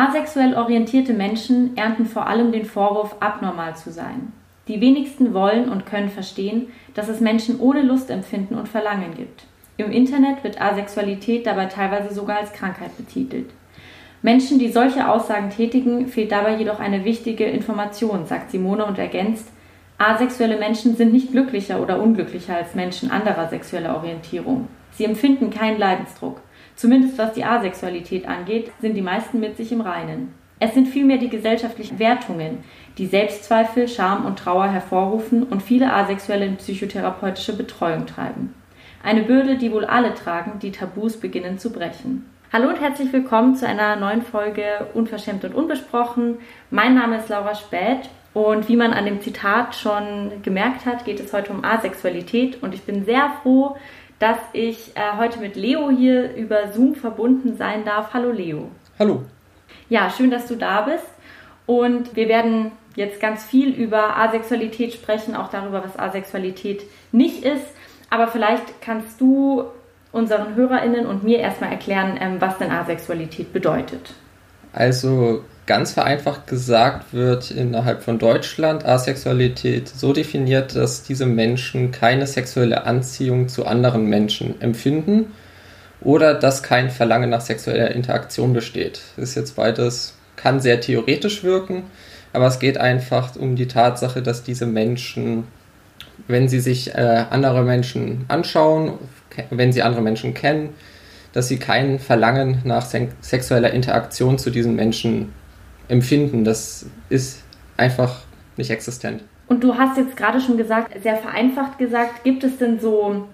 Asexuell orientierte Menschen ernten vor allem den Vorwurf, abnormal zu sein. Die wenigsten wollen und können verstehen, dass es Menschen ohne Lustempfinden und Verlangen gibt. Im Internet wird Asexualität dabei teilweise sogar als Krankheit betitelt. Menschen, die solche Aussagen tätigen, fehlt dabei jedoch eine wichtige Information, sagt Simone und ergänzt, asexuelle Menschen sind nicht glücklicher oder unglücklicher als Menschen anderer sexueller Orientierung. Sie empfinden keinen Leidensdruck. Zumindest was die Asexualität angeht, sind die meisten mit sich im Reinen. Es sind vielmehr die gesellschaftlichen Wertungen, die Selbstzweifel, Scham und Trauer hervorrufen und viele Asexuelle in psychotherapeutische Betreuung treiben. Eine Bürde, die wohl alle tragen, die Tabus beginnen zu brechen. Hallo und herzlich willkommen zu einer neuen Folge Unverschämt und Unbesprochen. Mein Name ist Laura Späth und wie man an dem Zitat schon gemerkt hat, geht es heute um Asexualität und ich bin sehr froh, dass ich äh, heute mit Leo hier über Zoom verbunden sein darf. Hallo Leo. Hallo. Ja, schön, dass du da bist. Und wir werden jetzt ganz viel über Asexualität sprechen, auch darüber, was Asexualität nicht ist. Aber vielleicht kannst du unseren HörerInnen und mir erstmal erklären, ähm, was denn Asexualität bedeutet. Also ganz vereinfacht gesagt wird innerhalb von Deutschland Asexualität so definiert, dass diese Menschen keine sexuelle Anziehung zu anderen Menschen empfinden oder dass kein Verlangen nach sexueller Interaktion besteht. Das ist jetzt beides, kann sehr theoretisch wirken, aber es geht einfach um die Tatsache, dass diese Menschen, wenn sie sich äh, andere Menschen anschauen, wenn sie andere Menschen kennen, dass sie kein Verlangen nach sexueller Interaktion zu diesen Menschen empfinden. Das ist einfach nicht existent. Und du hast jetzt gerade schon gesagt, sehr vereinfacht gesagt, gibt es denn so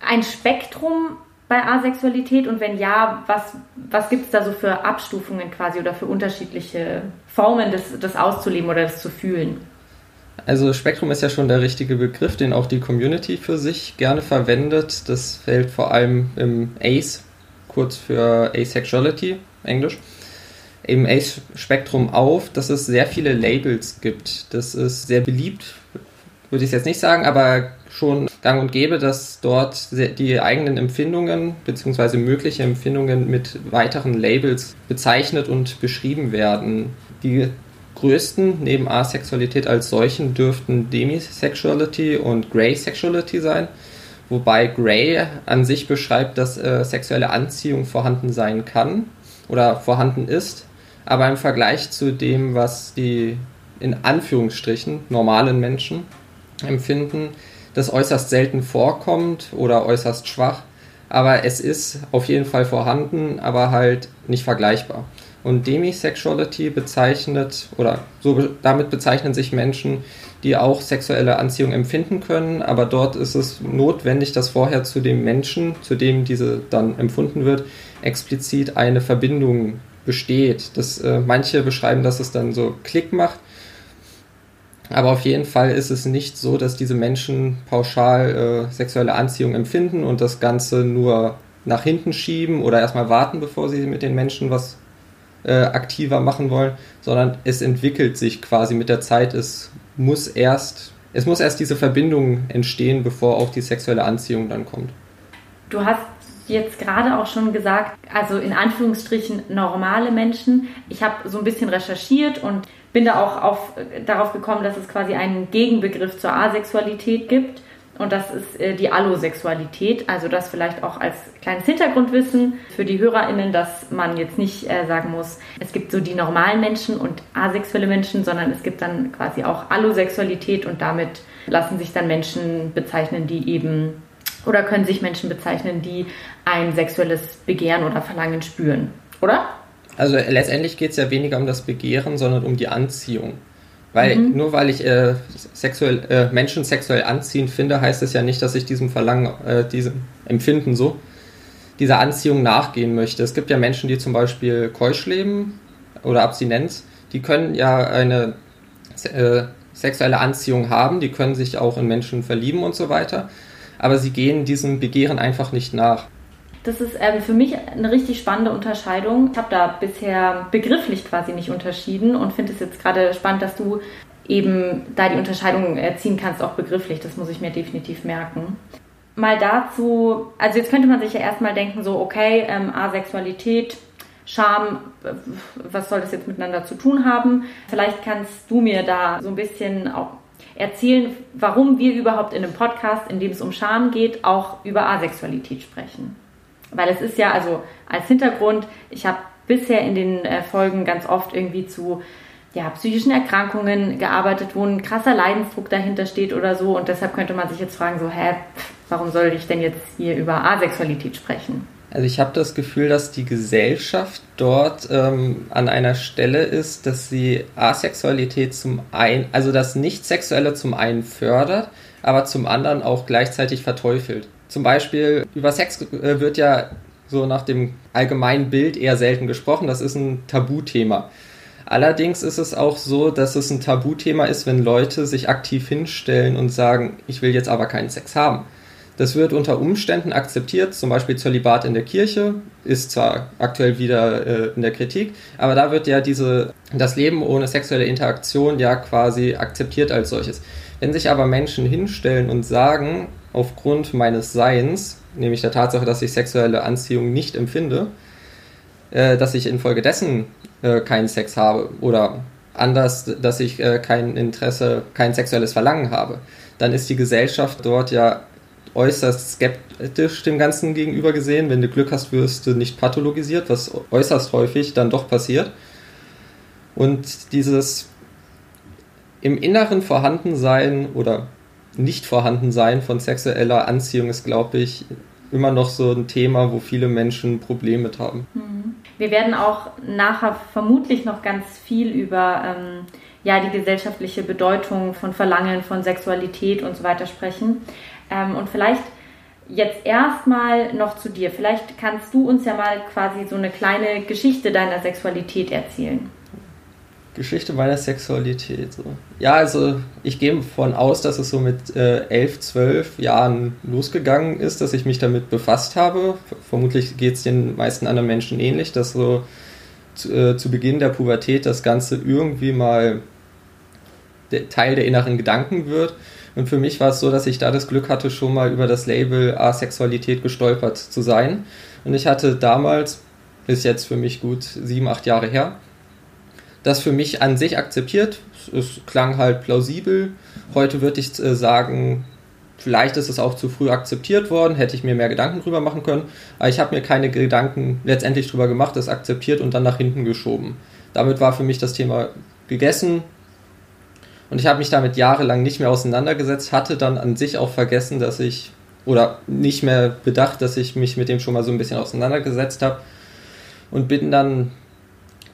ein Spektrum bei Asexualität und wenn ja, was, was gibt es da so für Abstufungen quasi oder für unterschiedliche Formen, das, das auszuleben oder das zu fühlen? Also Spektrum ist ja schon der richtige Begriff, den auch die Community für sich gerne verwendet. Das fällt vor allem im ACE, kurz für Asexuality, Englisch im Ace-Spektrum auf, dass es sehr viele Labels gibt. Das ist sehr beliebt, würde ich jetzt nicht sagen, aber schon gang und gäbe, dass dort die eigenen Empfindungen bzw. mögliche Empfindungen mit weiteren Labels bezeichnet und beschrieben werden. Die größten neben Asexualität als solchen dürften Demisexuality und Grey Sexuality sein, wobei Grey an sich beschreibt, dass äh, sexuelle Anziehung vorhanden sein kann oder vorhanden ist, aber im Vergleich zu dem, was die in Anführungsstrichen normalen Menschen empfinden, das äußerst selten vorkommt oder äußerst schwach. Aber es ist auf jeden Fall vorhanden, aber halt nicht vergleichbar. Und Demisexuality bezeichnet, oder so damit bezeichnen sich Menschen, die auch sexuelle Anziehung empfinden können, aber dort ist es notwendig, dass vorher zu dem Menschen, zu dem diese dann empfunden wird, explizit eine Verbindung besteht. Das, äh, manche beschreiben, dass es dann so Klick macht. Aber auf jeden Fall ist es nicht so, dass diese Menschen pauschal äh, sexuelle Anziehung empfinden und das Ganze nur nach hinten schieben oder erstmal warten, bevor sie mit den Menschen was äh, aktiver machen wollen, sondern es entwickelt sich quasi mit der Zeit. Es muss erst, es muss erst diese Verbindung entstehen, bevor auch die sexuelle Anziehung dann kommt. Du hast jetzt gerade auch schon gesagt, also in Anführungsstrichen normale Menschen. Ich habe so ein bisschen recherchiert und bin da auch auf, darauf gekommen, dass es quasi einen Gegenbegriff zur Asexualität gibt. Und das ist äh, die Allosexualität. Also das vielleicht auch als kleines Hintergrundwissen für die HörerInnen, dass man jetzt nicht äh, sagen muss, es gibt so die normalen Menschen und asexuelle Menschen, sondern es gibt dann quasi auch Allosexualität und damit lassen sich dann Menschen bezeichnen, die eben oder können sich Menschen bezeichnen, die ein sexuelles Begehren oder Verlangen spüren, oder? Also letztendlich geht es ja weniger um das Begehren, sondern um die Anziehung. Weil mhm. nur weil ich äh, sexuell, äh, Menschen sexuell anziehend finde, heißt es ja nicht, dass ich diesem Verlangen, äh, diesem Empfinden so, dieser Anziehung nachgehen möchte. Es gibt ja Menschen, die zum Beispiel Keusch leben oder Abstinenz, die können ja eine äh, sexuelle Anziehung haben, die können sich auch in Menschen verlieben und so weiter aber sie gehen diesem Begehren einfach nicht nach. Das ist ähm, für mich eine richtig spannende Unterscheidung. Ich habe da bisher begrifflich quasi nicht unterschieden und finde es jetzt gerade spannend, dass du eben da die Unterscheidung ziehen kannst, auch begrifflich. Das muss ich mir definitiv merken. Mal dazu, also jetzt könnte man sich ja erstmal denken, so, okay, ähm, Asexualität, Scham, was soll das jetzt miteinander zu tun haben? Vielleicht kannst du mir da so ein bisschen auch erzählen, warum wir überhaupt in einem Podcast, in dem es um Scham geht, auch über Asexualität sprechen. Weil es ist ja, also als Hintergrund, ich habe bisher in den äh, Folgen ganz oft irgendwie zu ja, psychischen Erkrankungen gearbeitet, wo ein krasser Leidensdruck dahinter steht oder so. Und deshalb könnte man sich jetzt fragen, so, hä, warum soll ich denn jetzt hier über Asexualität sprechen? Also ich habe das Gefühl, dass die Gesellschaft dort ähm, an einer Stelle ist, dass sie Asexualität zum einen, also das Nicht-Sexuelle zum einen fördert, aber zum anderen auch gleichzeitig verteufelt. Zum Beispiel über Sex äh, wird ja so nach dem allgemeinen Bild eher selten gesprochen. Das ist ein Tabuthema. Allerdings ist es auch so, dass es ein Tabuthema ist, wenn Leute sich aktiv hinstellen und sagen, ich will jetzt aber keinen Sex haben. Das wird unter Umständen akzeptiert, zum Beispiel Zölibat in der Kirche ist zwar aktuell wieder äh, in der Kritik, aber da wird ja diese, das Leben ohne sexuelle Interaktion ja quasi akzeptiert als solches. Wenn sich aber Menschen hinstellen und sagen, aufgrund meines Seins, nämlich der Tatsache, dass ich sexuelle Anziehung nicht empfinde, äh, dass ich infolgedessen äh, keinen Sex habe oder anders, dass ich äh, kein Interesse, kein sexuelles Verlangen habe, dann ist die Gesellschaft dort ja äußerst skeptisch dem Ganzen gegenüber gesehen. Wenn du Glück hast, wirst du nicht pathologisiert, was äußerst häufig dann doch passiert. Und dieses im Inneren Vorhandensein oder nicht Vorhandensein von sexueller Anziehung ist, glaube ich, immer noch so ein Thema, wo viele Menschen Probleme mit haben. Mhm. Wir werden auch nachher vermutlich noch ganz viel über ähm, ja, die gesellschaftliche Bedeutung von Verlangen, von Sexualität und so weiter sprechen. Ähm, und vielleicht jetzt erstmal noch zu dir. Vielleicht kannst du uns ja mal quasi so eine kleine Geschichte deiner Sexualität erzählen. Geschichte meiner Sexualität. So. Ja, also ich gehe davon aus, dass es so mit äh, 11, 12 Jahren losgegangen ist, dass ich mich damit befasst habe. Vermutlich geht es den meisten anderen Menschen ähnlich, dass so zu, äh, Beginn der Pubertät das Ganze irgendwie mal Teil der inneren Gedanken wird und für mich war es so, dass ich da das Glück hatte, schon mal über das Label Asexualität gestolpert zu sein. Und ich hatte damals, ist jetzt für mich gut sieben, acht Jahre her, das für mich an sich akzeptiert. Es klang halt plausibel. Heute würde ich äh, sagen, vielleicht ist es auch zu früh akzeptiert worden, hätte ich mir mehr Gedanken drüber machen können. Aber ich habe mir keine Gedanken letztendlich drüber gemacht, es akzeptiert und dann nach hinten geschoben. Damit war für mich das Thema gegessen. Und ich habe mich damit jahrelang nicht mehr auseinandergesetzt, hatte dann an sich auch vergessen, dass ich, oder nicht mehr bedacht, dass ich mich mit dem schon mal so ein bisschen auseinandergesetzt habe. Und bin dann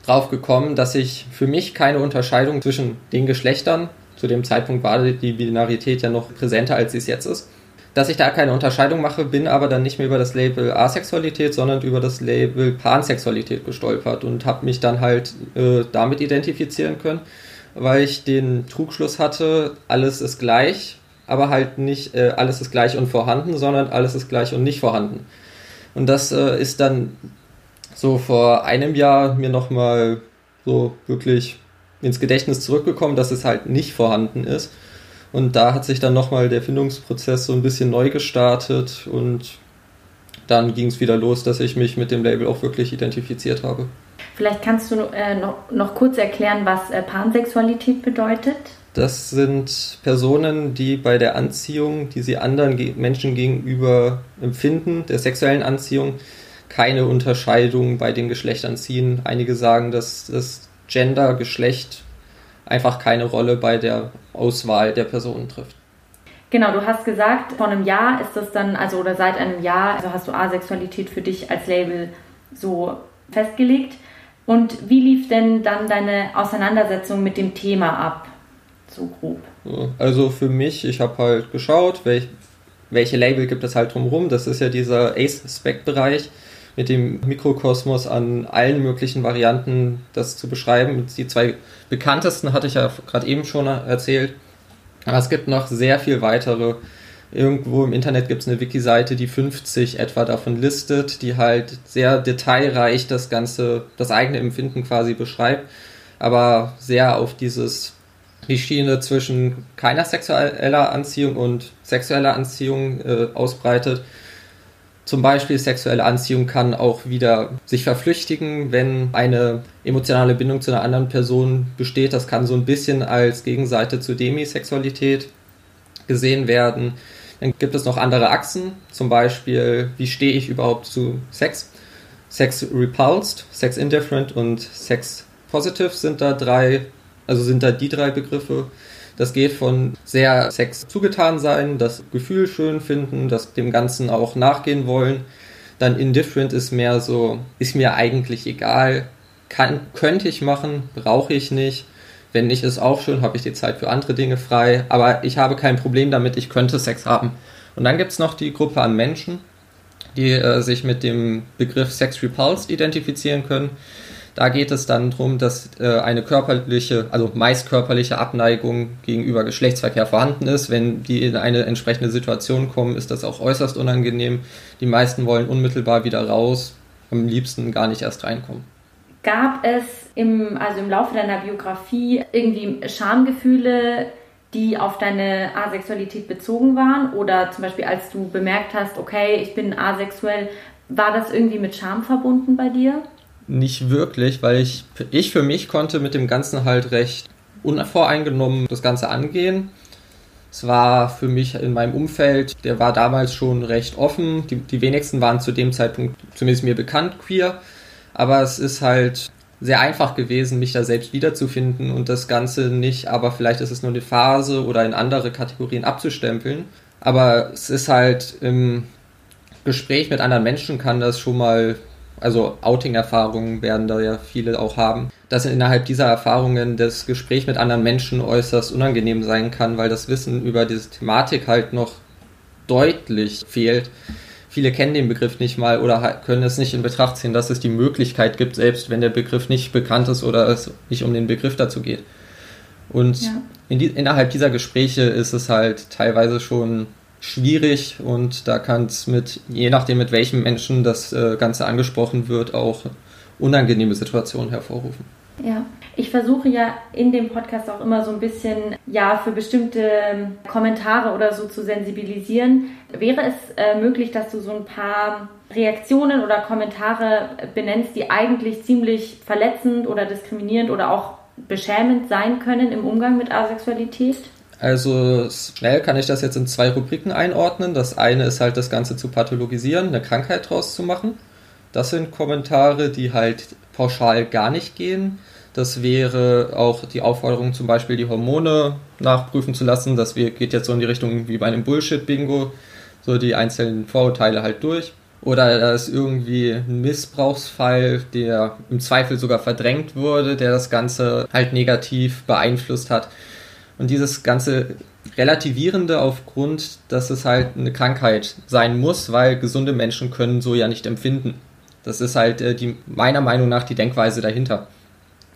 drauf gekommen, dass ich für mich keine Unterscheidung zwischen den Geschlechtern, zu dem Zeitpunkt war die Binarität ja noch präsenter, als sie es jetzt ist, dass ich da keine Unterscheidung mache, bin aber dann nicht mehr über das Label Asexualität, sondern über das Label Pansexualität gestolpert und habe mich dann halt äh, damit identifizieren können weil ich den Trugschluss hatte, alles ist gleich, aber halt nicht äh, alles ist gleich und vorhanden, sondern alles ist gleich und nicht vorhanden. Und das äh, ist dann so vor einem Jahr mir nochmal so wirklich ins Gedächtnis zurückgekommen, dass es halt nicht vorhanden ist. Und da hat sich dann nochmal der Findungsprozess so ein bisschen neu gestartet und dann ging es wieder los, dass ich mich mit dem Label auch wirklich identifiziert habe. Vielleicht kannst du äh, noch, noch kurz erklären, was äh, Pansexualität bedeutet. Das sind Personen, die bei der Anziehung, die sie anderen Ge Menschen gegenüber empfinden, der sexuellen Anziehung, keine Unterscheidung bei den Geschlechtern ziehen. Einige sagen, dass das Gender, Geschlecht einfach keine Rolle bei der Auswahl der Personen trifft. Genau, du hast gesagt, vor einem Jahr ist das dann, also oder seit einem Jahr, also hast du Asexualität für dich als Label so festgelegt. Und wie lief denn dann deine Auseinandersetzung mit dem Thema ab? So grob. Also für mich, ich habe halt geschaut, welch, welche Label gibt es halt drumherum. Das ist ja dieser Ace-Spec-Bereich mit dem Mikrokosmos an allen möglichen Varianten, das zu beschreiben. Die zwei bekanntesten hatte ich ja gerade eben schon erzählt. Aber es gibt noch sehr viel weitere Irgendwo im Internet gibt es eine Wiki-Seite, die 50 etwa davon listet, die halt sehr detailreich das ganze, das eigene Empfinden quasi beschreibt, aber sehr auf dieses die Schiene zwischen keiner sexueller Anziehung und sexueller Anziehung äh, ausbreitet. Zum Beispiel sexuelle Anziehung kann auch wieder sich verflüchtigen, wenn eine emotionale Bindung zu einer anderen Person besteht. Das kann so ein bisschen als Gegenseite zur Demisexualität gesehen werden. Dann gibt es noch andere Achsen, zum Beispiel, wie stehe ich überhaupt zu Sex? Sex repulsed, Sex indifferent und Sex positive sind da drei, also sind da die drei Begriffe. Das geht von sehr Sex zugetan sein, das Gefühl schön finden, das dem Ganzen auch nachgehen wollen. Dann indifferent ist mehr so, ist mir eigentlich egal, kann, könnte ich machen, brauche ich nicht. Wenn nicht, ist auch schön, habe ich die Zeit für andere Dinge frei. Aber ich habe kein Problem damit, ich könnte Sex haben. Und dann gibt es noch die Gruppe an Menschen, die äh, sich mit dem Begriff Sex Repulsed identifizieren können. Da geht es dann darum, dass äh, eine körperliche, also meist körperliche Abneigung gegenüber Geschlechtsverkehr vorhanden ist. Wenn die in eine entsprechende Situation kommen, ist das auch äußerst unangenehm. Die meisten wollen unmittelbar wieder raus, am liebsten gar nicht erst reinkommen. Gab es im, also im Laufe deiner Biografie irgendwie Schamgefühle, die auf deine Asexualität bezogen waren? Oder zum Beispiel, als du bemerkt hast, okay, ich bin asexuell, war das irgendwie mit Scham verbunden bei dir? nicht wirklich, weil ich, ich für mich konnte mit dem Ganzen halt recht unvoreingenommen das Ganze angehen. Es war für mich in meinem Umfeld, der war damals schon recht offen. Die, die wenigsten waren zu dem Zeitpunkt zumindest mir bekannt queer. Aber es ist halt sehr einfach gewesen, mich da selbst wiederzufinden und das Ganze nicht, aber vielleicht ist es nur eine Phase oder in andere Kategorien abzustempeln. Aber es ist halt im Gespräch mit anderen Menschen kann das schon mal also Outing-Erfahrungen werden da ja viele auch haben, dass innerhalb dieser Erfahrungen das Gespräch mit anderen Menschen äußerst unangenehm sein kann, weil das Wissen über diese Thematik halt noch deutlich fehlt. Viele kennen den Begriff nicht mal oder können es nicht in Betracht ziehen, dass es die Möglichkeit gibt, selbst wenn der Begriff nicht bekannt ist oder es nicht um den Begriff dazu geht. Und ja. in die, innerhalb dieser Gespräche ist es halt teilweise schon schwierig und da kann es mit, je nachdem mit welchem Menschen das äh, Ganze angesprochen wird, auch unangenehme Situationen hervorrufen. Ja, ich versuche ja in dem Podcast auch immer so ein bisschen, ja, für bestimmte Kommentare oder so zu sensibilisieren. Wäre es äh, möglich, dass du so ein paar Reaktionen oder Kommentare benennst, die eigentlich ziemlich verletzend oder diskriminierend oder auch beschämend sein können im Umgang mit Asexualität? Also schnell kann ich das jetzt in zwei Rubriken einordnen. Das eine ist halt das Ganze zu pathologisieren, eine Krankheit draus zu machen. Das sind Kommentare, die halt pauschal gar nicht gehen. Das wäre auch die Aufforderung, zum Beispiel die Hormone nachprüfen zu lassen. Das geht jetzt so in die Richtung wie bei einem Bullshit-Bingo, so die einzelnen Vorurteile halt durch. Oder da ist irgendwie ein Missbrauchsfall, der im Zweifel sogar verdrängt wurde, der das Ganze halt negativ beeinflusst hat. Und dieses ganze Relativierende aufgrund, dass es halt eine Krankheit sein muss, weil gesunde Menschen können so ja nicht empfinden. Das ist halt äh, die, meiner Meinung nach die Denkweise dahinter.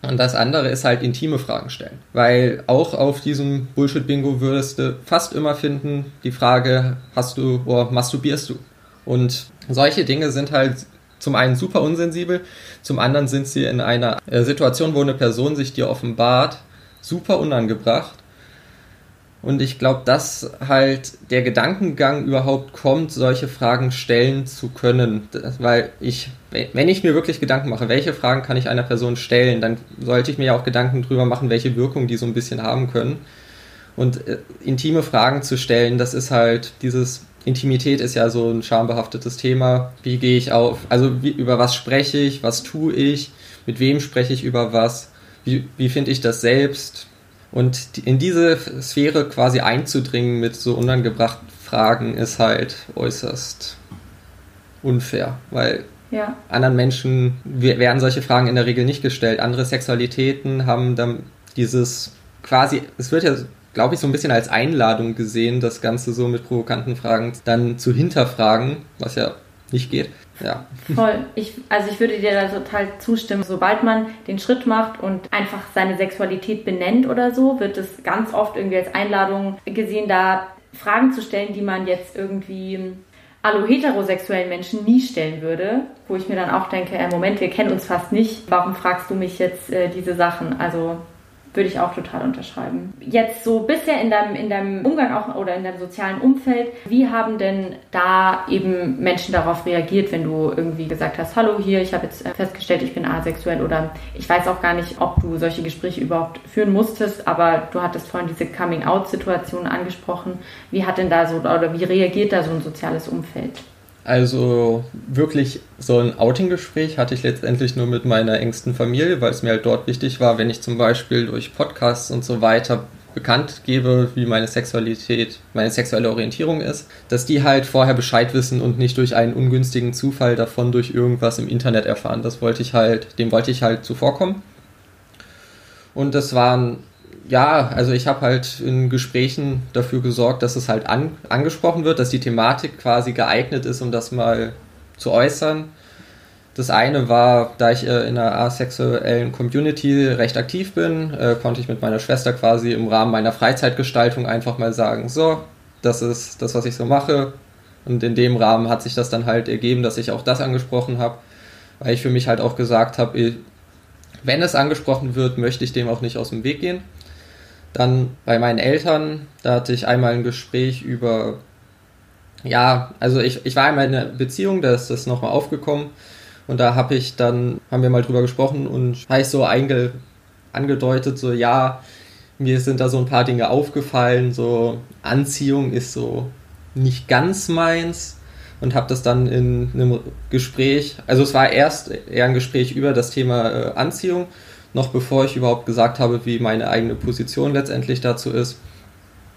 Und das andere ist halt intime Fragen stellen. Weil auch auf diesem Bullshit-Bingo würdest du fast immer finden, die Frage, hast du oder masturbierst du? Und solche Dinge sind halt zum einen super unsensibel, zum anderen sind sie in einer äh, Situation, wo eine Person sich dir offenbart, super unangebracht und ich glaube, dass halt der Gedankengang überhaupt kommt, solche Fragen stellen zu können. Weil ich, wenn ich mir wirklich Gedanken mache, welche Fragen kann ich einer Person stellen, dann sollte ich mir ja auch Gedanken drüber machen, welche Wirkung die so ein bisschen haben können. Und äh, intime Fragen zu stellen, das ist halt dieses Intimität ist ja so ein schambehaftetes Thema. Wie gehe ich auf? Also wie, über was spreche ich? Was tue ich? Mit wem spreche ich über was? Wie, wie finde ich das selbst? Und in diese Sphäre quasi einzudringen mit so unangebrachten Fragen ist halt äußerst unfair, weil ja. anderen Menschen werden solche Fragen in der Regel nicht gestellt. Andere Sexualitäten haben dann dieses quasi, es wird ja, glaube ich, so ein bisschen als Einladung gesehen, das Ganze so mit provokanten Fragen dann zu hinterfragen, was ja nicht geht. Ja. Voll. Ich, also ich würde dir da total zustimmen. Sobald man den Schritt macht und einfach seine Sexualität benennt oder so, wird es ganz oft irgendwie als Einladung gesehen, da Fragen zu stellen, die man jetzt irgendwie allo heterosexuellen Menschen nie stellen würde, wo ich mir dann auch denke, äh, Moment, wir kennen uns fast nicht, warum fragst du mich jetzt äh, diese Sachen? Also Würde ich auch total unterschreiben. Jetzt so bisher in deinem, in deinem Umgang auch oder in deinem sozialen Umfeld, wie haben denn da eben Menschen darauf reagiert, wenn du irgendwie gesagt hast, hallo hier, ich habe jetzt festgestellt, ich bin asexuell oder ich weiß auch gar nicht, ob du solche Gespräche überhaupt führen musstest, aber du hattest vorhin diese Coming-out-Situation angesprochen. Wie hat denn da so oder wie reagiert da so ein soziales Umfeld? Also wirklich so ein Outing-Gespräch hatte ich letztendlich nur mit meiner engsten Familie, weil es mir halt dort wichtig war, wenn ich zum Beispiel durch Podcasts und so weiter bekannt gebe, wie meine Sexualität, meine sexuelle Orientierung ist, dass die halt vorher Bescheid wissen und nicht durch einen ungünstigen Zufall davon durch irgendwas im Internet erfahren. Das wollte ich halt, dem wollte ich halt zuvorkommen. Und das waren ja, also ich habe halt in Gesprächen dafür gesorgt, dass es halt an, angesprochen wird, dass die Thematik quasi geeignet ist, um das mal zu äußern. Das eine war, da ich äh, in einer asexuellen Community recht aktiv bin, äh, konnte ich mit meiner Schwester quasi im Rahmen meiner Freizeitgestaltung einfach mal sagen, so, das ist das, was ich so mache. Und in dem Rahmen hat sich das dann halt ergeben, dass ich auch das angesprochen habe, weil ich für mich halt auch gesagt habe, wenn es angesprochen wird, möchte ich dem auch nicht aus dem Weg gehen. Dann bei meinen Eltern, da hatte ich einmal ein Gespräch über, ja, also ich, ich war einmal in einer Beziehung, da ist das nochmal aufgekommen. Und da habe ich dann, haben wir mal drüber gesprochen und habe ich so einge, angedeutet, so ja, mir sind da so ein paar Dinge aufgefallen, so Anziehung ist so nicht ganz meins. Und habe das dann in einem Gespräch, also es war erst eher ein Gespräch über das Thema äh, Anziehung noch bevor ich überhaupt gesagt habe, wie meine eigene Position letztendlich dazu ist.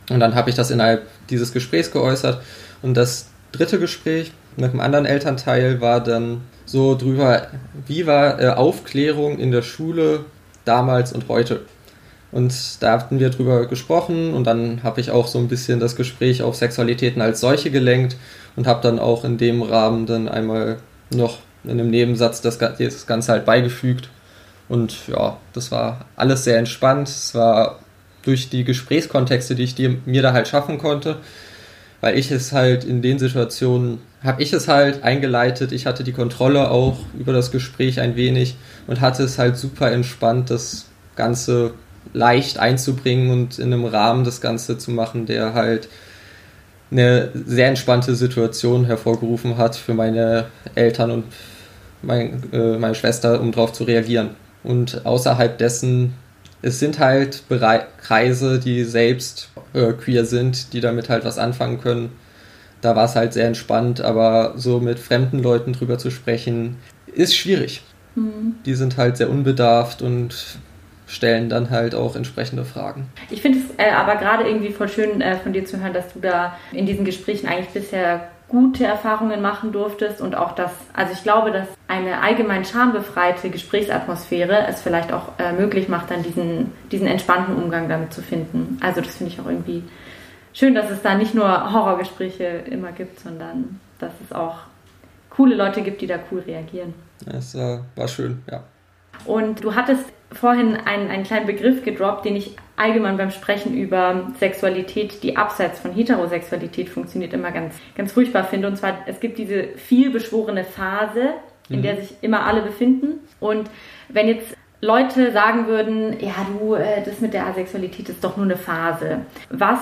Und dann habe ich das innerhalb dieses Gesprächs geäußert. Und das dritte Gespräch mit einem anderen Elternteil war dann so drüber, wie war äh, Aufklärung in der Schule damals und heute. Und da hatten wir drüber gesprochen und dann habe ich auch so ein bisschen das Gespräch auf Sexualitäten als solche gelenkt und habe dann auch in dem Rahmen dann einmal noch in einem Nebensatz das, das Ganze halt beigefügt und ja, das war alles sehr entspannt. Es war durch die Gesprächskontexte, die ich dir, mir da halt schaffen konnte, weil ich es halt in den Situationen, habe ich es halt eingeleitet, ich hatte die Kontrolle auch über das Gespräch ein wenig und hatte es halt super entspannt, das Ganze leicht einzubringen und in einem Rahmen das Ganze zu machen, der halt eine sehr entspannte Situation hervorgerufen hat für meine Eltern und mein, äh, meine Schwester, um darauf zu reagieren. Und außerhalb dessen, es sind halt Bere Kreise, die selbst äh, queer sind, die damit halt was anfangen können. Da war es halt sehr entspannt, aber so mit fremden Leuten drüber zu sprechen, ist schwierig. Mhm. Die sind halt sehr unbedarft und stellen dann halt auch entsprechende Fragen. Ich finde es äh, aber gerade irgendwie voll schön äh, von dir zu hören, dass du da in diesen Gesprächen eigentlich bisher gute Erfahrungen machen durftest und auch das, also ich glaube, dass eine allgemein schambefreite Gesprächsatmosphäre es vielleicht auch äh, möglich macht, dann diesen, diesen entspannten Umgang damit zu finden. Also das finde ich auch irgendwie schön, dass es da nicht nur Horrorgespräche immer gibt, sondern dass es auch coole Leute gibt, die da cool reagieren. Das äh, war schön, ja. Und du hattest vorhin einen, einen kleinen Begriff gedroppt, den ich allgemein beim Sprechen über Sexualität, die abseits von Heterosexualität funktioniert, immer ganz, ganz furchtbar finde. Und zwar, es gibt diese vielbeschworene Phase, in mhm. der sich immer alle befinden. Und wenn jetzt Leute sagen würden, ja, du, äh, das mit der Asexualität ist doch nur eine Phase. Was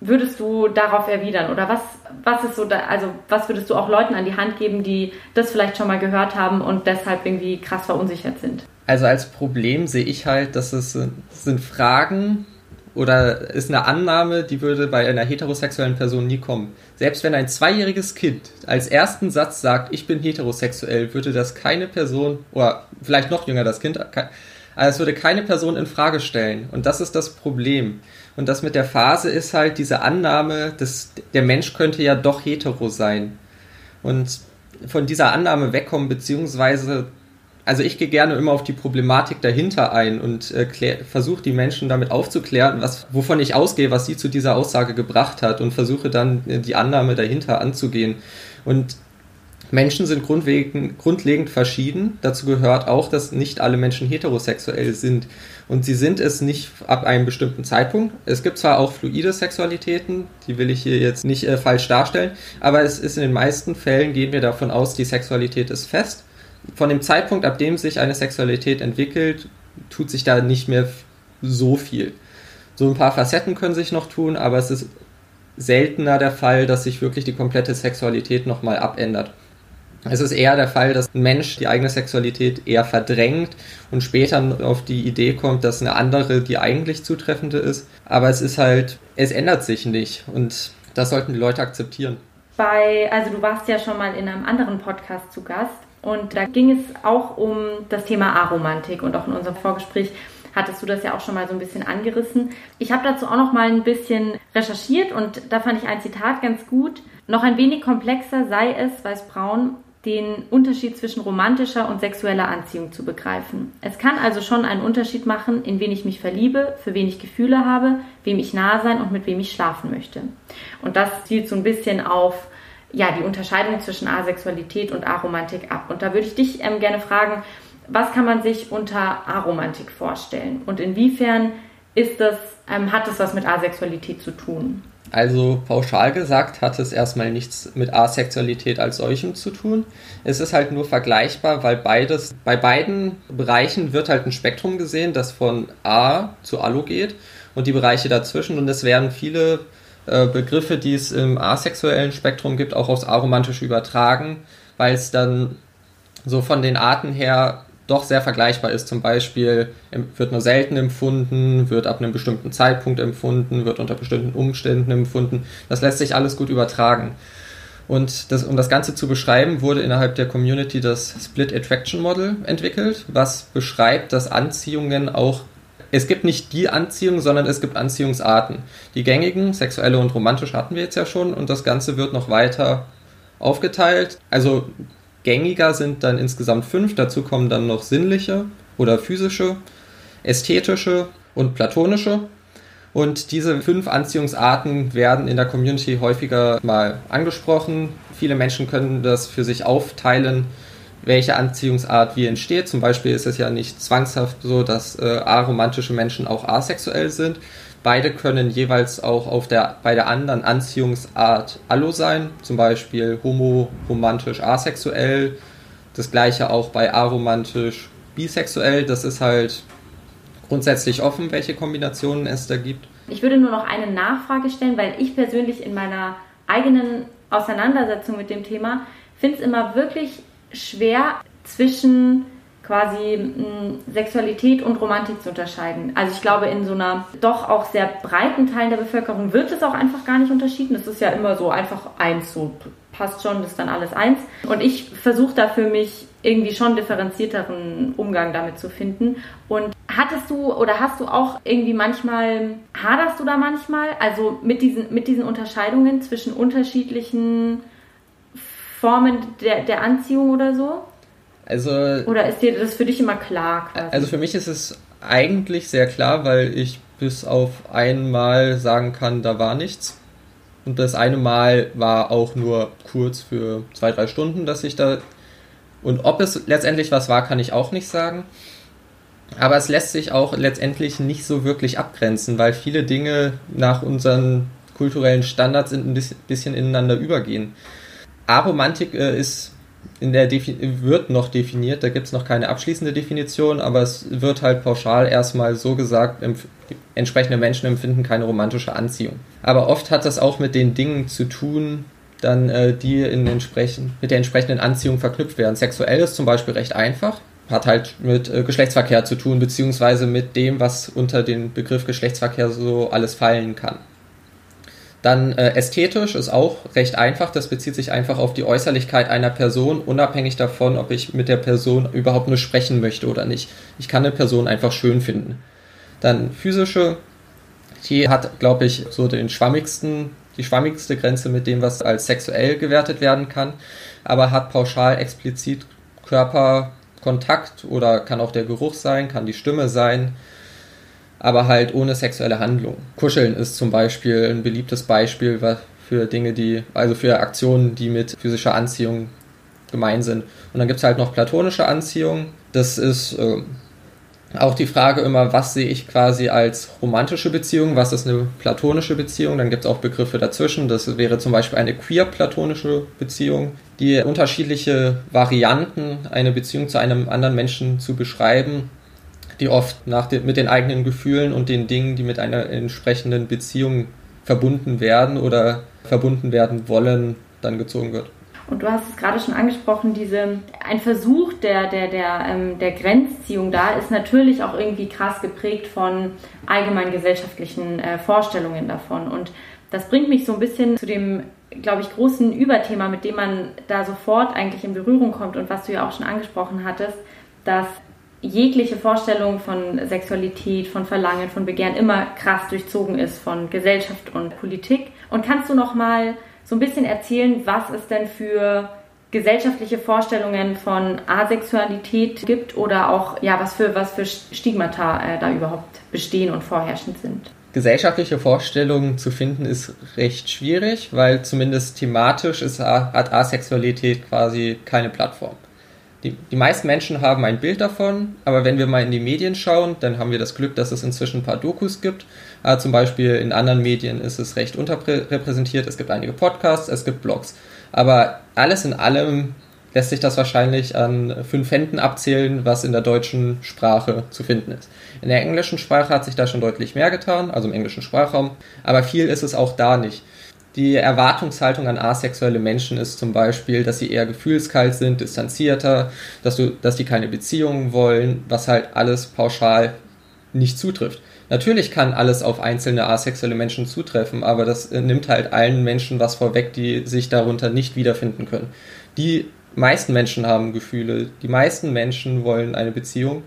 würdest du darauf erwidern? Oder was, was ist so da, also was würdest du auch Leuten an die Hand geben, die das vielleicht schon mal gehört haben und deshalb irgendwie krass verunsichert sind? Also als Problem sehe ich halt, dass es sind Fragen oder ist eine Annahme, die würde bei einer heterosexuellen Person nie kommen. Selbst wenn ein zweijähriges Kind als ersten Satz sagt, ich bin heterosexuell, würde das keine Person, oder vielleicht noch jünger das Kind, also es würde keine Person in Frage stellen. Und das ist das Problem. Und das mit der Phase ist halt diese Annahme, dass der Mensch könnte ja doch hetero sein. Und von dieser Annahme wegkommen, beziehungsweise also ich gehe gerne immer auf die Problematik dahinter ein und äh, versuche die Menschen damit aufzuklären, was, wovon ich ausgehe, was sie zu dieser Aussage gebracht hat und versuche dann äh, die Annahme dahinter anzugehen. Und Menschen sind grundlegend, verschieden. Dazu gehört auch, dass nicht alle Menschen heterosexuell sind. Und sie sind es nicht ab einem bestimmten Zeitpunkt. Es gibt zwar auch fluide Sexualitäten, die will ich hier jetzt nicht äh, falsch darstellen, aber es ist in den meisten Fällen, gehen wir davon aus, die Sexualität ist fest von dem Zeitpunkt, ab dem sich eine Sexualität entwickelt, tut sich da nicht mehr so viel. So ein paar Facetten können sich noch tun, aber es ist seltener der Fall, dass sich wirklich die komplette Sexualität nochmal abändert. Es ist eher der Fall, dass ein Mensch die eigene Sexualität eher verdrängt und später auf die Idee kommt, dass eine andere die eigentlich zutreffende ist. Aber es ist halt, es ändert sich nicht und das sollten die Leute akzeptieren. Bei, also du warst ja schon mal in einem anderen Podcast zu Gast und da ging es auch um das Thema Aromantik und auch in unserem Vorgespräch hattest du das ja auch schon mal so ein bisschen angerissen. Ich habe dazu auch noch mal ein bisschen recherchiert und da fand ich ein Zitat ganz gut. Noch ein wenig komplexer sei es, weiß Braun, den Unterschied zwischen romantischer und sexueller Anziehung zu begreifen. Es kann also schon einen Unterschied machen, in wen ich mich verliebe, für wen ich Gefühle habe, wem ich nahe sein und mit wem ich schlafen möchte. Und das zielt so ein bisschen auf ja, die Unterscheidung zwischen Asexualität und Aromantik ab. Und da würde ich dich ähm, gerne fragen, was kann man sich unter Aromantik vorstellen und inwiefern ist das, ähm, hat das was mit Asexualität zu tun? Also pauschal gesagt hat es erstmal nichts mit Asexualität als solchem zu tun. Es ist halt nur vergleichbar, weil beides, bei beiden Bereichen wird halt ein Spektrum gesehen, das von A zu Allo geht und die Bereiche dazwischen und es werden viele äh, Begriffe, die es im asexuellen Spektrum gibt, auch aufs Aromantische übertragen, weil es dann so von den Arten her doch sehr vergleichbar ist. Zum Beispiel wird nur selten empfunden, wird ab einem bestimmten Zeitpunkt empfunden, wird unter bestimmten Umständen empfunden. Das lässt sich alles gut übertragen. Und das, um das Ganze zu beschreiben, wurde innerhalb der Community das Split Attraction Model entwickelt, was beschreibt, dass Anziehungen auch es gibt nicht die Anziehung, sondern es gibt Anziehungsarten. Die gängigen, sexuelle und romantische hatten wir jetzt ja schon und das Ganze wird noch weiter aufgeteilt. Also gängiger sind dann insgesamt fünf. Dazu kommen dann noch sinnliche oder physische, ästhetische und platonische. Und diese fünf Anziehungsarten werden in der Community häufiger mal angesprochen. Viele Menschen können das für sich aufteilen, welche Anziehungsart wie entsteht. Zum Beispiel ist es ja nicht zwangshaft so, dass äh, aromantische Menschen auch asexuell sind, Beide können jeweils auch auf der, bei der anderen Anziehungsart allo sein, zum Beispiel homo, romantisch, asexuell. Das gleiche auch bei aromantisch, bisexuell. Das ist halt grundsätzlich offen, welche Kombinationen es da gibt. Ich würde nur noch eine Nachfrage stellen, weil ich persönlich in meiner eigenen Auseinandersetzung mit dem Thema finde es immer wirklich schwer zwischen quasi mh, Sexualität und Romantik zu unterscheiden. Also ich glaube, in so einer doch auch sehr breiten Teil der Bevölkerung wird es auch einfach gar nicht unterschieden. Es ist ja immer so einfach eins, so passt schon, das ist dann alles eins. Und ich versuche da für mich irgendwie schon differenzierteren Umgang damit zu finden. Und hattest du oder hast du auch irgendwie manchmal, haderst du da manchmal, also mit diesen, mit diesen Unterscheidungen zwischen unterschiedlichen Formen der, der Anziehung oder so? Also, Oder ist dir das für dich immer klar? Quasi? Also für mich ist es eigentlich sehr klar, weil ich bis auf einmal sagen kann, da war nichts. Und das eine Mal war auch nur kurz für zwei, drei Stunden, dass ich da. Und ob es letztendlich was war, kann ich auch nicht sagen. Aber es lässt sich auch letztendlich nicht so wirklich abgrenzen, weil viele Dinge nach unseren kulturellen Standards ein bisschen ineinander übergehen. Aromantik äh, ist in der Defi wird noch definiert, da gibt es noch keine abschließende Definition, aber es wird halt pauschal erstmal so gesagt, entsprechende Menschen empfinden keine romantische Anziehung. Aber oft hat das auch mit den Dingen zu tun, dann äh, die in entsprechend, mit der entsprechenden Anziehung verknüpft werden. Sexuell ist zum Beispiel recht einfach, hat halt mit äh, Geschlechtsverkehr zu tun, beziehungsweise mit dem, was unter den Begriff Geschlechtsverkehr so alles fallen kann. Dann äh, ästhetisch ist auch recht einfach. Das bezieht sich einfach auf die Äußerlichkeit einer Person, unabhängig davon, ob ich mit der Person überhaupt nur sprechen möchte oder nicht. Ich kann eine Person einfach schön finden. Dann physische, die hat, glaube ich, so den schwammigsten, die schwammigste Grenze mit dem, was als sexuell gewertet werden kann, aber hat pauschal explizit Körperkontakt oder kann auch der Geruch sein, kann die Stimme sein, aber halt ohne sexuelle Handlung. Kuscheln ist zum Beispiel ein beliebtes Beispiel für Dinge, die, also für Aktionen, die mit physischer Anziehung gemein sind. Und dann gibt es halt noch platonische Anziehung. Das ist äh, auch die Frage immer, was sehe ich quasi als romantische Beziehung, was ist eine platonische Beziehung. Dann gibt es auch Begriffe dazwischen. Das wäre zum Beispiel eine queer-platonische Beziehung, die unterschiedliche Varianten, eine Beziehung zu einem anderen Menschen zu beschreiben, die oft nach den, mit den eigenen Gefühlen und den Dingen, die mit einer entsprechenden Beziehung verbunden werden oder verbunden werden wollen, dann gezogen wird. Und du hast es gerade schon angesprochen, diese, ein Versuch der, der, der, ähm, der Grenzziehung da ist natürlich auch irgendwie krass geprägt von allgemein gesellschaftlichen äh, Vorstellungen davon. Und das bringt mich so ein bisschen zu dem, glaube ich, großen Überthema, mit dem man da sofort eigentlich in Berührung kommt und was du ja auch schon angesprochen hattest, dass jegliche Vorstellung von Sexualität, von Verlangen, von Begehren immer krass durchzogen ist von Gesellschaft und Politik. Und kannst du noch mal so ein bisschen erzählen, was es denn für gesellschaftliche Vorstellungen von Asexualität gibt oder auch ja was für was für Stigmata äh, da überhaupt bestehen und vorherrschend sind? Gesellschaftliche Vorstellungen zu finden ist recht schwierig, weil zumindest thematisch ist, hat Asexualität quasi keine Plattform. Die, die meisten Menschen haben ein Bild davon, aber wenn wir mal in die Medien schauen, dann haben wir das Glück, dass es inzwischen ein paar Dokus gibt. Aber zum Beispiel in anderen Medien ist es recht unterrepräsentiert. Es gibt einige Podcasts, es gibt Blogs. Aber alles in allem lässt sich das wahrscheinlich an fünf Händen abzählen, was in der deutschen Sprache zu finden ist. In der englischen Sprache hat sich da schon deutlich mehr getan, also im englischen Sprachraum, aber viel ist es auch da nicht. Die Erwartungshaltung an asexuelle Menschen ist zum Beispiel, dass sie eher gefühlskalt sind, distanzierter, dass, du, dass die keine Beziehungen wollen, was halt alles pauschal nicht zutrifft. Natürlich kann alles auf einzelne asexuelle Menschen zutreffen, aber das nimmt halt allen Menschen was vorweg, die sich darunter nicht wiederfinden können. Die meisten Menschen haben Gefühle, die meisten Menschen wollen eine Beziehung,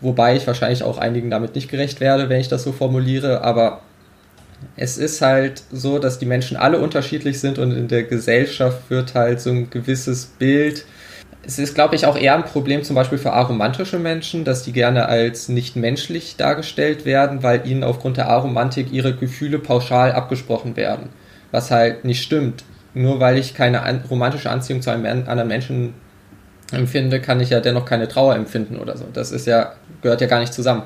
wobei ich wahrscheinlich auch einigen damit nicht gerecht werde, wenn ich das so formuliere, aber es ist halt so, dass die Menschen alle unterschiedlich sind und in der Gesellschaft wird halt so ein gewisses Bild. Es ist, glaube ich, auch eher ein Problem zum Beispiel für aromantische Menschen, dass die gerne als nicht menschlich dargestellt werden, weil ihnen aufgrund der Aromantik ihre Gefühle pauschal abgesprochen werden. Was halt nicht stimmt. Nur weil ich keine an romantische Anziehung zu einem anderen Menschen empfinde, kann ich ja dennoch keine Trauer empfinden oder so. Das ist ja, gehört ja gar nicht zusammen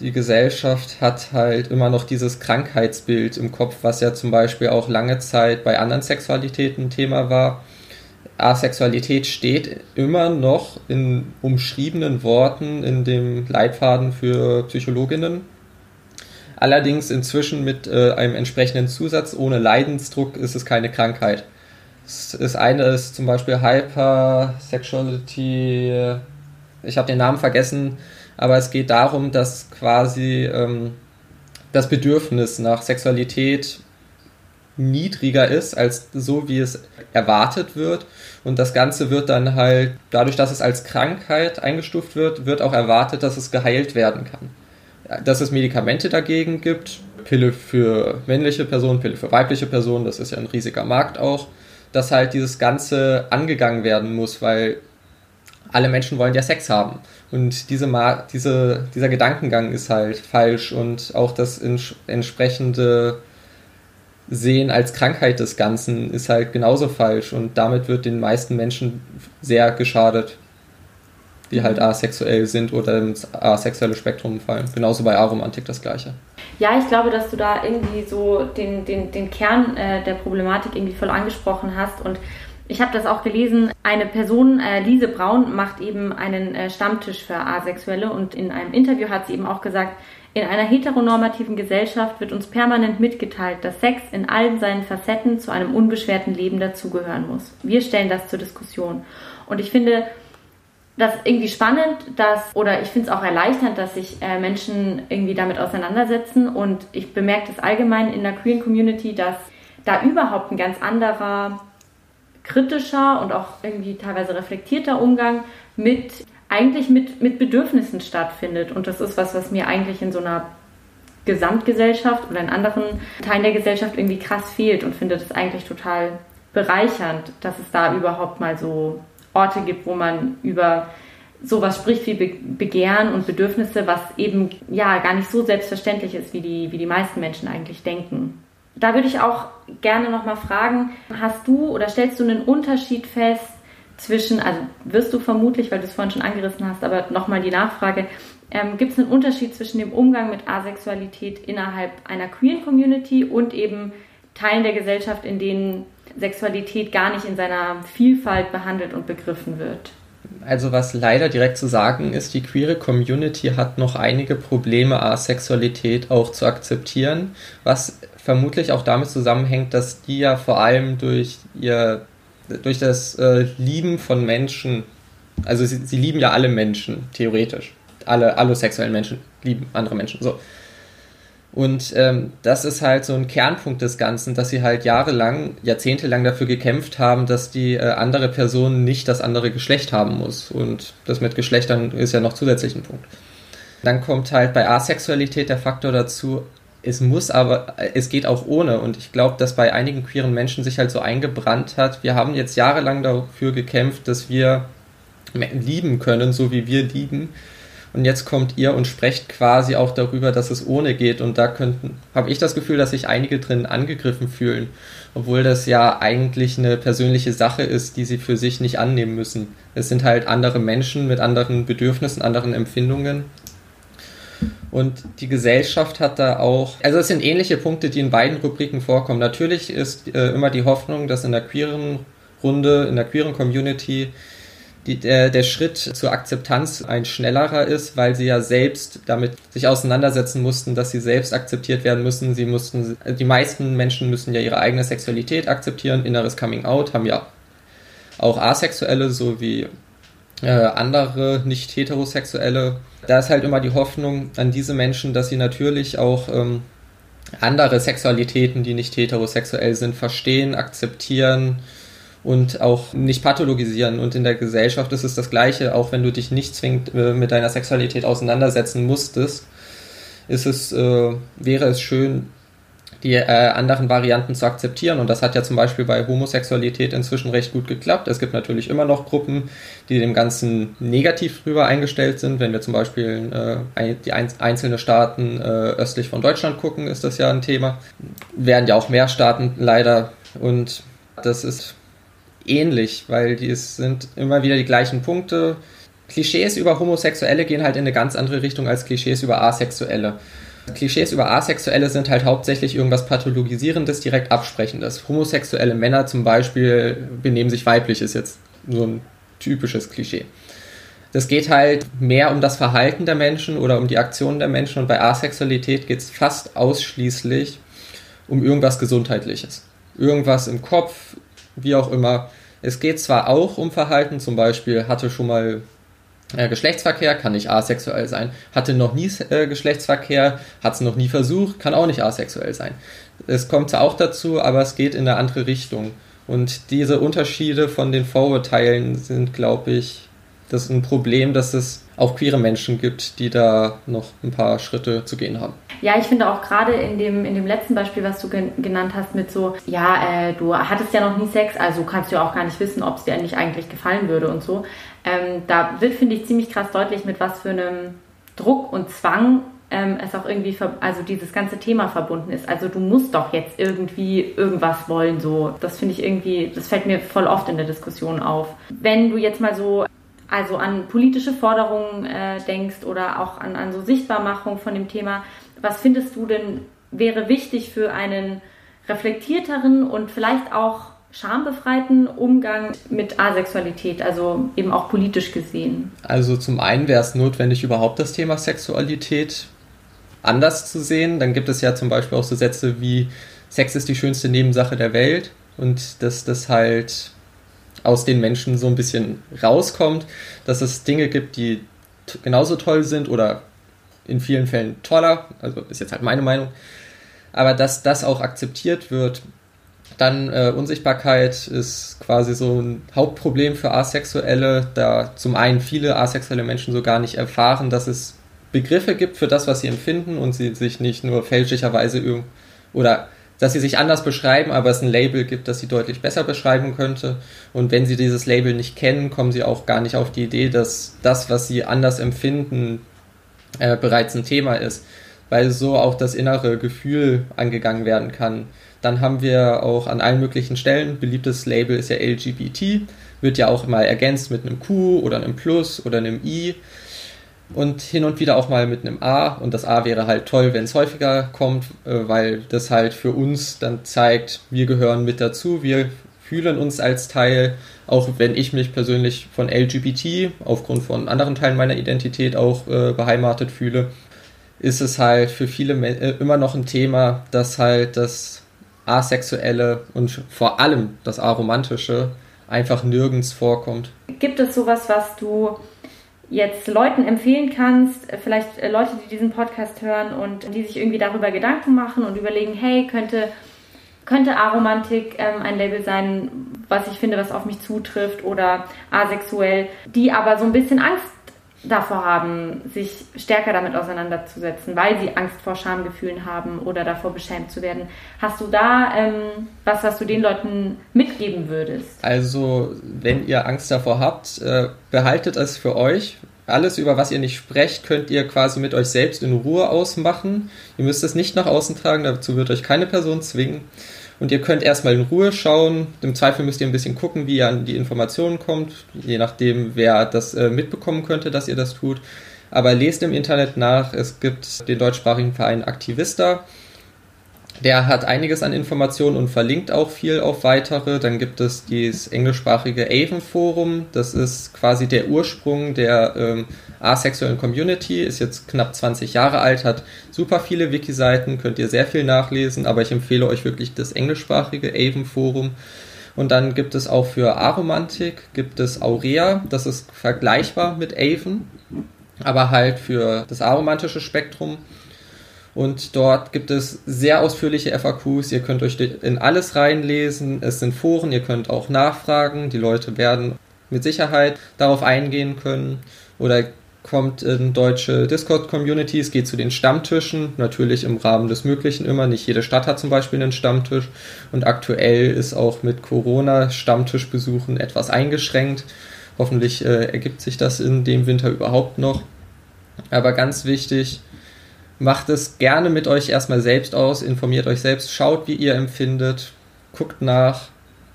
die Gesellschaft hat halt immer noch dieses Krankheitsbild im Kopf, was ja zum Beispiel auch lange Zeit bei anderen Sexualitäten Thema war. Asexualität steht immer noch in umschriebenen Worten in dem Leitfaden für Psychologinnen. Allerdings inzwischen mit äh, einem entsprechenden Zusatz, ohne Leidensdruck ist es keine Krankheit. Das eine ist zum Beispiel Hypersexuality, ich habe den Namen vergessen, aber es geht darum, dass quasi ähm, das Bedürfnis nach Sexualität niedriger ist als so, wie es erwartet wird. Und das Ganze wird dann halt, dadurch, dass es als Krankheit eingestuft wird, wird auch erwartet, dass es geheilt werden kann. Dass es Medikamente dagegen gibt, Pille für männliche Personen, Pille für weibliche Personen, das ist ja ein riesiger Markt auch, dass halt dieses Ganze angegangen werden muss, weil alle Menschen wollen ja Sex haben. Und diese, diese, dieser Gedankengang ist halt falsch und auch das entsprechende Sehen als Krankheit des Ganzen ist halt genauso falsch und damit wird den meisten Menschen sehr geschadet, die halt asexuell sind oder ins asexuelle Spektrum fallen. Genauso bei Aromantik das gleiche. Ja, ich glaube, dass du da irgendwie so den, den, den Kern äh, der Problematik irgendwie voll angesprochen hast und ich habe das auch gelesen. Eine Person, äh, Lise Braun, macht eben einen äh, Stammtisch für Asexuelle und in einem Interview hat sie eben auch gesagt, in einer heteronormativen Gesellschaft wird uns permanent mitgeteilt, dass Sex in allen seinen Facetten zu einem unbeschwerten Leben dazugehören muss. Wir stellen das zur Diskussion. Und ich finde das irgendwie spannend, dass, oder ich finde es auch erleichternd, dass sich äh, Menschen irgendwie damit auseinandersetzen. Und ich bemerke das allgemein in der Queer Community, dass da überhaupt ein ganz anderer kritischer und auch irgendwie teilweise reflektierter Umgang mit eigentlich mit, mit Bedürfnissen stattfindet. Und das ist was, was mir eigentlich in so einer Gesamtgesellschaft oder in anderen Teilen der Gesellschaft irgendwie krass fehlt und finde das eigentlich total bereichernd, dass es da überhaupt mal so Orte gibt, wo man über sowas spricht wie Be Begehren und Bedürfnisse, was eben ja gar nicht so selbstverständlich ist, wie die, wie die meisten Menschen eigentlich denken da würde ich auch gerne nochmal fragen, hast du oder stellst du einen Unterschied fest zwischen, also wirst du vermutlich, weil du es vorhin schon angerissen hast, aber nochmal die Nachfrage, ähm, gibt es einen Unterschied zwischen dem Umgang mit Asexualität innerhalb einer queeren Community und eben Teilen der Gesellschaft, in denen Sexualität gar nicht in seiner Vielfalt behandelt und begriffen wird? Also was leider direkt zu sagen ist, die queere Community hat noch einige Probleme, Asexualität auch zu akzeptieren, was vermutlich auch damit zusammenhängt, dass die ja vor allem durch ihr durch das äh, Lieben von Menschen, also sie, sie lieben ja alle Menschen, theoretisch. Alle allosexuellen Menschen lieben andere Menschen. So. Und ähm, das ist halt so ein Kernpunkt des Ganzen, dass sie halt jahrelang, jahrzehntelang dafür gekämpft haben, dass die äh, andere Person nicht das andere Geschlecht haben muss. Und das mit Geschlechtern ist ja noch zusätzlich ein Punkt. Dann kommt halt bei Asexualität der Faktor dazu, es muss aber, es geht auch ohne. Und ich glaube, dass bei einigen queeren Menschen sich halt so eingebrannt hat. Wir haben jetzt jahrelang dafür gekämpft, dass wir lieben können, so wie wir lieben. Und jetzt kommt ihr und sprecht quasi auch darüber, dass es ohne geht. Und da könnten, habe ich das Gefühl, dass sich einige drin angegriffen fühlen, obwohl das ja eigentlich eine persönliche Sache ist, die sie für sich nicht annehmen müssen. Es sind halt andere Menschen mit anderen Bedürfnissen, anderen Empfindungen. Und die Gesellschaft hat da auch, also es sind ähnliche Punkte, die in beiden Rubriken vorkommen. Natürlich ist äh, immer die Hoffnung, dass in der queeren Runde, in der queeren Community die, der, der Schritt zur Akzeptanz ein schnellerer ist, weil sie ja selbst damit sich auseinandersetzen mussten, dass sie selbst akzeptiert werden müssen. Sie mussten, die meisten Menschen müssen ja ihre eigene Sexualität akzeptieren, inneres Coming Out, haben ja auch Asexuelle sowie äh, andere nicht heterosexuelle. Da ist halt immer die Hoffnung an diese Menschen, dass sie natürlich auch ähm, andere Sexualitäten, die nicht heterosexuell sind, verstehen, akzeptieren und auch nicht pathologisieren. Und in der Gesellschaft ist es das Gleiche, auch wenn du dich nicht zwingend äh, mit deiner Sexualität auseinandersetzen musstest, ist es, äh, wäre es schön, die äh, anderen Varianten zu akzeptieren. Und das hat ja zum Beispiel bei Homosexualität inzwischen recht gut geklappt. Es gibt natürlich immer noch Gruppen, die dem Ganzen negativ drüber eingestellt sind. Wenn wir zum Beispiel äh, die ein einzelnen Staaten äh, östlich von Deutschland gucken, ist das ja ein Thema. Werden ja auch mehr Staaten leider. Und das ist ähnlich, weil die sind immer wieder die gleichen Punkte. Klischees über Homosexuelle gehen halt in eine ganz andere Richtung als Klischees über Asexuelle. Klischees über Asexuelle sind halt hauptsächlich irgendwas Pathologisierendes, direkt Absprechendes. Homosexuelle Männer zum Beispiel benehmen sich weiblich, ist jetzt so ein typisches Klischee. Das geht halt mehr um das Verhalten der Menschen oder um die Aktionen der Menschen und bei Asexualität geht es fast ausschließlich um irgendwas Gesundheitliches. Irgendwas im Kopf, wie auch immer. Es geht zwar auch um Verhalten, zum Beispiel hatte schon mal äh, Geschlechtsverkehr, kann nicht asexuell sein. Hatte noch nie äh, Geschlechtsverkehr, hat es noch nie versucht, kann auch nicht asexuell sein. Es kommt auch dazu, aber es geht in eine andere Richtung. Und diese Unterschiede von den Vorurteilen sind, glaube ich, das ist ein Problem, dass es auch queere Menschen gibt, die da noch ein paar Schritte zu gehen haben. Ja, ich finde auch gerade in dem, in dem letzten Beispiel, was du genannt hast, mit so, ja, äh, du hattest ja noch nie Sex, also kannst du ja auch gar nicht wissen, ob es dir nicht eigentlich gefallen würde und so. Ähm, da wird, finde ich, ziemlich krass deutlich, mit was für einem Druck und Zwang ähm, es auch irgendwie, also dieses ganze Thema verbunden ist. Also du musst doch jetzt irgendwie irgendwas wollen, so. Das finde ich irgendwie, das fällt mir voll oft in der Diskussion auf. Wenn du jetzt mal so also an politische Forderungen äh, denkst oder auch an, an so Sichtbarmachung von dem Thema, was findest du denn wäre wichtig für einen reflektierteren und vielleicht auch schambefreiten Umgang mit Asexualität, also eben auch politisch gesehen? Also zum einen wäre es notwendig, überhaupt das Thema Sexualität anders zu sehen. Dann gibt es ja zum Beispiel auch so Sätze wie Sex ist die schönste Nebensache der Welt und dass das halt aus den Menschen so ein bisschen rauskommt, dass es Dinge gibt, die genauso toll sind oder in vielen Fällen toller, also ist jetzt halt meine Meinung, aber dass das auch akzeptiert wird. Dann äh, Unsichtbarkeit ist quasi so ein Hauptproblem für Asexuelle, da zum einen viele asexuelle Menschen so gar nicht erfahren, dass es Begriffe gibt für das, was sie empfinden und sie sich nicht nur fälschlicherweise oder dass sie sich anders beschreiben, aber es ein Label gibt, das sie deutlich besser beschreiben könnte. Und wenn sie dieses Label nicht kennen, kommen sie auch gar nicht auf die Idee, dass das, was sie anders empfinden, äh, bereits ein Thema ist, weil so auch das innere Gefühl angegangen werden kann. Dann haben wir auch an allen möglichen Stellen, beliebtes Label ist ja LGBT, wird ja auch mal ergänzt mit einem Q oder einem Plus oder einem I und hin und wieder auch mal mit einem A. Und das A wäre halt toll, wenn es häufiger kommt, äh, weil das halt für uns dann zeigt, wir gehören mit dazu, wir fühlen uns als Teil Auch wenn ich mich persönlich von LGBT aufgrund von anderen Teilen meiner Identität auch äh, beheimatet fühle, ist es halt für viele äh, immer noch ein Thema, dass halt das Asexuelle und vor allem das Aromantische einfach nirgends vorkommt. Gibt es sowas, was du jetzt Leuten empfehlen kannst, vielleicht Leute, die diesen Podcast hören und die sich irgendwie darüber Gedanken machen und überlegen, hey, könnte, könnte Aromantik ähm, ein Label sein, was ich finde, was auf mich zutrifft oder asexuell, die aber so ein bisschen Angst davor haben, sich stärker damit auseinanderzusetzen, weil sie Angst vor Schamgefühlen haben oder davor beschämt zu werden. Hast du da ähm, was, was du den Leuten mitgeben würdest? Also, wenn ihr Angst davor habt, äh, behaltet es für euch. Alles, über was ihr nicht sprecht, könnt ihr quasi mit euch selbst in Ruhe ausmachen. Ihr müsst es nicht nach außen tragen, dazu wird euch keine Person zwingen. Und ihr könnt erstmal in Ruhe schauen. Im Zweifel müsst ihr ein bisschen gucken, wie ihr an die Informationen kommt, je nachdem, wer das äh, mitbekommen könnte, dass ihr das tut. Aber lest im Internet nach. Es gibt den deutschsprachigen Verein Aktivista. Der hat einiges an Informationen und verlinkt auch viel auf weitere. Dann gibt es dieses englischsprachige Avon Forum. Das ist quasi der Ursprung der ähm, asexuellen Community, ist jetzt knapp 20 Jahre alt, hat super viele Wiki-Seiten, könnt ihr sehr viel nachlesen, aber ich empfehle euch wirklich das englischsprachige Avon Forum. Und dann gibt es auch für Aromantik, gibt es Aurea, das ist vergleichbar mit Avon, aber halt für das aromantische Spektrum. Und dort gibt es sehr ausführliche FAQs. Ihr könnt euch in alles reinlesen. Es sind Foren, ihr könnt auch nachfragen. Die Leute werden mit Sicherheit darauf eingehen können. Oder kommt in deutsche Discord-Communities, geht zu den Stammtischen, natürlich im Rahmen des Möglichen immer. Nicht jede Stadt hat zum Beispiel einen Stammtisch und aktuell ist auch mit Corona Stammtischbesuchen etwas eingeschränkt. Hoffentlich äh, ergibt sich das in dem Winter überhaupt noch. Aber ganz wichtig, macht es gerne mit euch erstmal selbst aus, informiert euch selbst, schaut, wie ihr empfindet, guckt nach,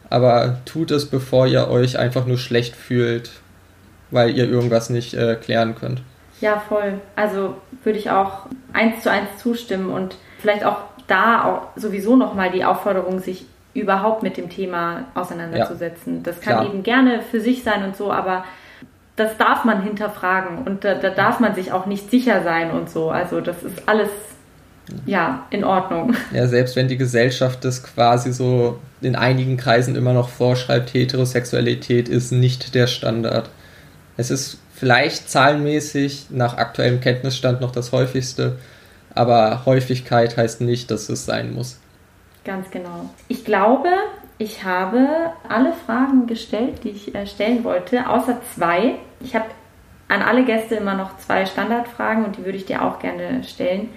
aber tut es, bevor ihr euch einfach nur schlecht fühlt weil ihr irgendwas nicht äh, klären könnt. Ja, voll. Also würde ich auch eins zu eins zustimmen und vielleicht auch da auch sowieso nochmal die Aufforderung, sich überhaupt mit dem Thema auseinanderzusetzen. Ja, das kann klar. eben gerne für sich sein und so, aber das darf man hinterfragen und da, da darf man sich auch nicht sicher sein und so. Also das ist alles ja, in Ordnung. Ja, selbst wenn die Gesellschaft das quasi so in einigen Kreisen immer noch vorschreibt, Heterosexualität ist nicht der Standard. Es ist vielleicht zahlenmäßig nach aktuellem Kenntnisstand noch das häufigste, aber Häufigkeit heißt nicht, dass es sein muss. Ganz genau. Ich glaube, ich habe alle Fragen gestellt, die ich äh, stellen wollte, außer zwei. Ich habe an alle Gäste immer noch zwei Standardfragen und die würde ich dir auch gerne stellen.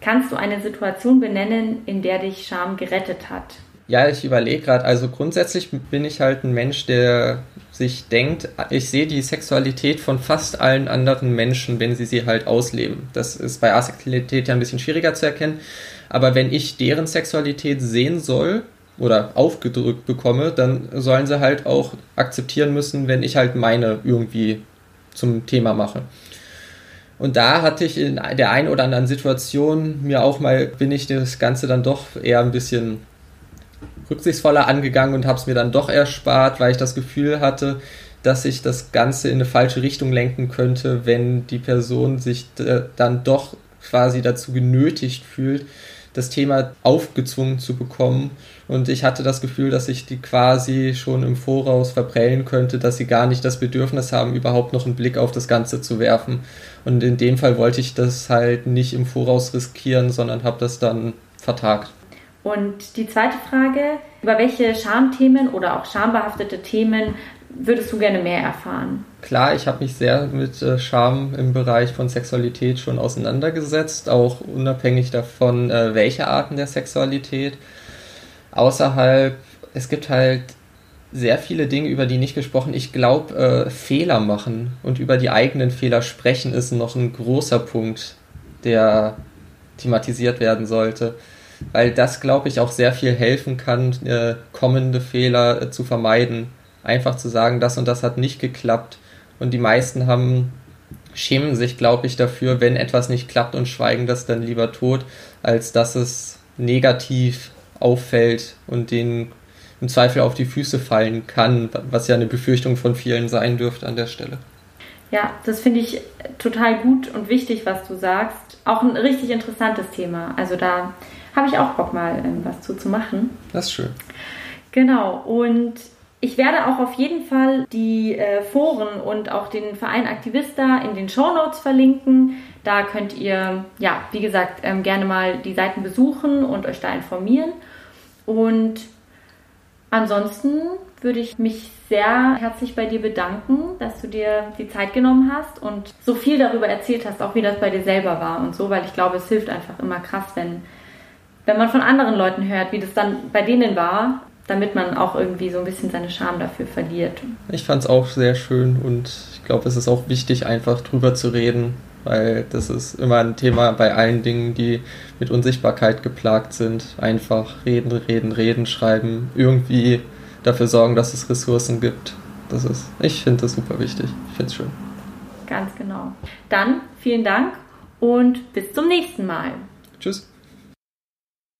Kannst du eine Situation benennen, in der dich Scham gerettet hat? Ja, ich überlege gerade. Also grundsätzlich bin ich halt ein Mensch, der sich denkt, ich sehe die Sexualität von fast allen anderen Menschen, wenn sie sie halt ausleben. Das ist bei Asexualität ja ein bisschen schwieriger zu erkennen. Aber wenn ich deren Sexualität sehen soll oder aufgedrückt bekomme, dann sollen sie halt auch akzeptieren müssen, wenn ich halt meine irgendwie zum Thema mache. Und da hatte ich in der einen oder anderen Situation mir auch mal, bin ich das Ganze dann doch eher ein bisschen rücksichtsvoller angegangen und habe es mir dann doch erspart, weil ich das Gefühl hatte, dass ich das Ganze in eine falsche Richtung lenken könnte, wenn die Person sich dann doch quasi dazu genötigt fühlt, das Thema aufgezwungen zu bekommen. Und ich hatte das Gefühl, dass ich die quasi schon im Voraus verprellen könnte, dass sie gar nicht das Bedürfnis haben, überhaupt noch einen Blick auf das Ganze zu werfen. Und in dem Fall wollte ich das halt nicht im Voraus riskieren, sondern habe das dann vertagt. Und die zweite Frage, über welche Schamthemen oder auch schambehaftete Themen würdest du gerne mehr erfahren? Klar, ich habe mich sehr mit äh, Scham im Bereich von Sexualität schon auseinandergesetzt, auch unabhängig davon, äh, welche Arten der Sexualität. Außerhalb, es gibt halt sehr viele Dinge, über die nicht gesprochen. Ich glaube, äh, Fehler machen und über die eigenen Fehler sprechen ist noch ein großer Punkt, der thematisiert werden sollte weil das, glaube ich, auch sehr viel helfen kann, äh, kommende Fehler äh, zu vermeiden. Einfach zu sagen, das und das hat nicht geklappt. Und die meisten haben, schämen sich, glaube ich, dafür, wenn etwas nicht klappt und schweigen das dann lieber tot, als dass es negativ auffällt und denen im Zweifel auf die Füße fallen kann, was ja eine Befürchtung von vielen sein dürfte an der Stelle. Ja, das finde ich total gut und wichtig, was du sagst. Auch ein richtig interessantes Thema. Also da habe ich auch Bock mal ähm, was zu, zu machen. Das ist schön. Genau. Und ich werde auch auf jeden Fall die äh, Foren und auch den Verein Aktivista in den Show Notes verlinken. Da könnt ihr, ja, wie gesagt, ähm, gerne mal die Seiten besuchen und euch da informieren. Und ansonsten würde ich mich sehr herzlich bei dir bedanken, dass du dir die Zeit genommen hast und so viel darüber erzählt hast, auch wie das bei dir selber war und so, weil ich glaube, es hilft einfach immer krass, wenn, wenn man von anderen Leuten hört, wie das dann bei denen war, damit man auch irgendwie so ein bisschen seine Scham dafür verliert. Ich fand es auch sehr schön und ich glaube, es ist auch wichtig, einfach drüber zu reden, weil das ist immer ein Thema bei allen Dingen, die mit Unsichtbarkeit geplagt sind. Einfach reden, reden, reden, schreiben, irgendwie dafür sorgen, dass es Ressourcen gibt. Das ist, ich finde das super wichtig. Ich finde es schön. Ganz genau. Dann vielen Dank und bis zum nächsten Mal. Tschüss.